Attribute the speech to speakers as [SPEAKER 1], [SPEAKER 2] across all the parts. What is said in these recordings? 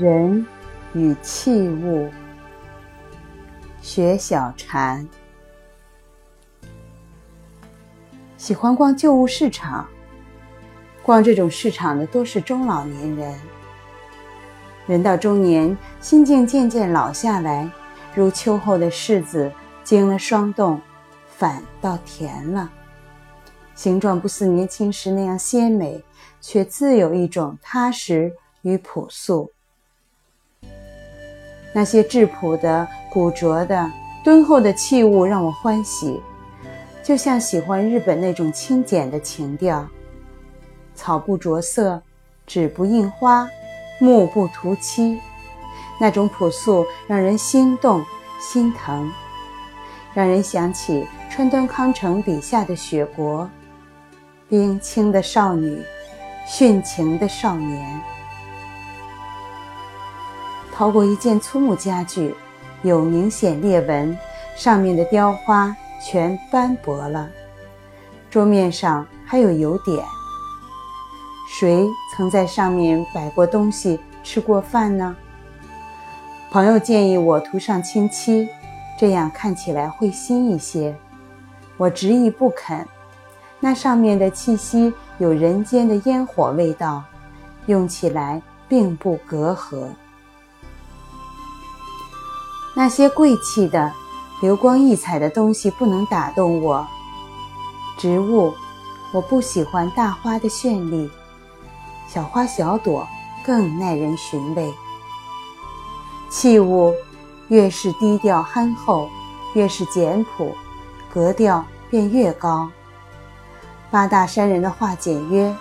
[SPEAKER 1] 人与器物，学小禅。喜欢逛旧物市场，逛这种市场的多是中老年人。人到中年，心境渐渐老下来，如秋后的柿子经了霜冻，反倒甜了。形状不似年轻时那样鲜美，却自有一种踏实与朴素。那些质朴的、古拙的、敦厚的器物让我欢喜，就像喜欢日本那种清简的情调。草不着色，纸不印花，木不涂漆，那种朴素让人心动心疼，让人想起川端康成笔下的雪国。冰清的少女，殉情的少年。掏过一件粗木家具，有明显裂纹，上面的雕花全斑驳了，桌面上还有油点。谁曾在上面摆过东西、吃过饭呢？朋友建议我涂上清漆，这样看起来会新一些。我执意不肯。那上面的气息有人间的烟火味道，用起来并不隔阂。那些贵气的、流光溢彩的东西不能打动我。植物，我不喜欢大花的绚丽，小花小朵更耐人寻味。器物，越是低调憨厚，越是简朴，格调便越高。八大山人的画简约，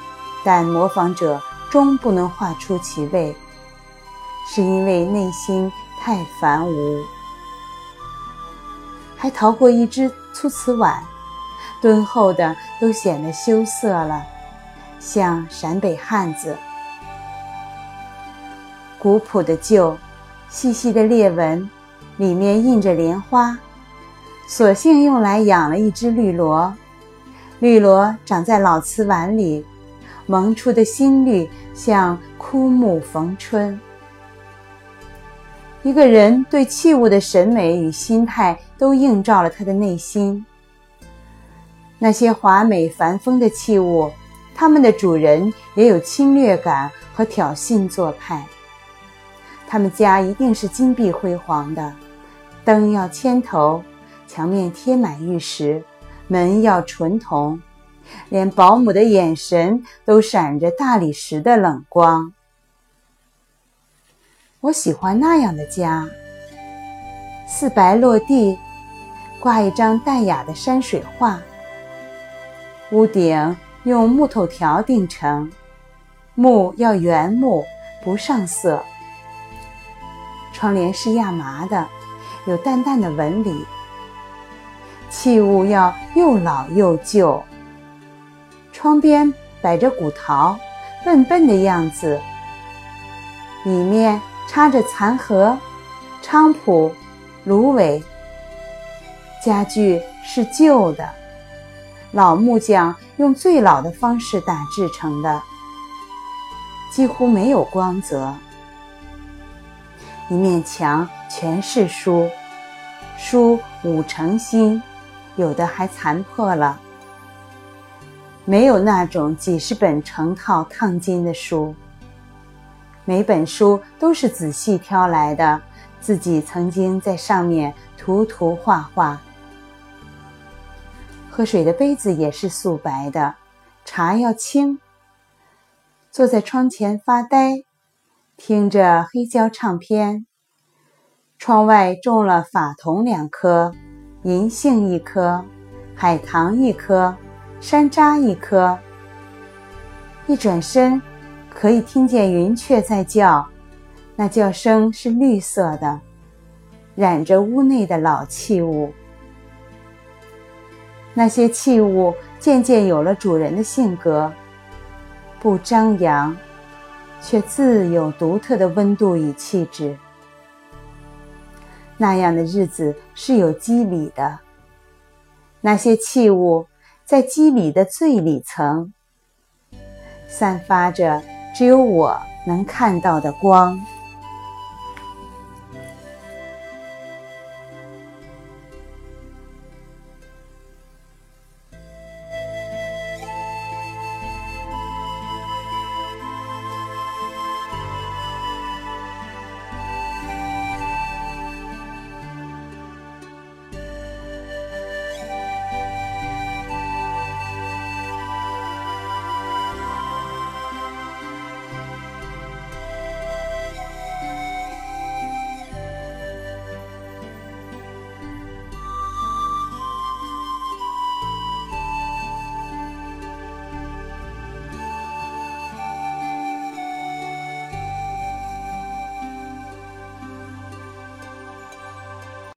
[SPEAKER 1] 但模仿者终不能画出其味，是因为内心太繁芜。还淘过一只粗瓷碗，敦厚的都显得羞涩了，像陕北汉子。古朴的旧，细细的裂纹，里面印着莲花，索性用来养了一只绿萝。绿萝长在老瓷碗里，萌出的新绿像枯木逢春。一个人对器物的审美与心态，都映照了他的内心。那些华美繁风的器物，他们的主人也有侵略感和挑衅做派。他们家一定是金碧辉煌的，灯要铅头，墙面贴满玉石。门要纯铜，连保姆的眼神都闪着大理石的冷光。我喜欢那样的家，四白落地，挂一张淡雅的山水画。屋顶用木头条钉成，木要原木，不上色。窗帘是亚麻的，有淡淡的纹理。器物要又老又旧，窗边摆着古陶，笨笨的样子，里面插着残荷、菖蒲、芦苇。家具是旧的，老木匠用最老的方式打制成的，几乎没有光泽。一面墙全是书，书五成新。有的还残破了，没有那种几十本成套烫金的书。每本书都是仔细挑来的，自己曾经在上面涂涂画画。喝水的杯子也是素白的，茶要清。坐在窗前发呆，听着黑胶唱片。窗外种了法桐两棵。银杏一颗，海棠一颗，山楂一颗。一转身，可以听见云雀在叫，那叫声是绿色的，染着屋内的老器物。那些器物渐渐有了主人的性格，不张扬，却自有独特的温度与气质。那样的日子是有机理的。那些器物在机理的最里层，散发着只有我能看到的光。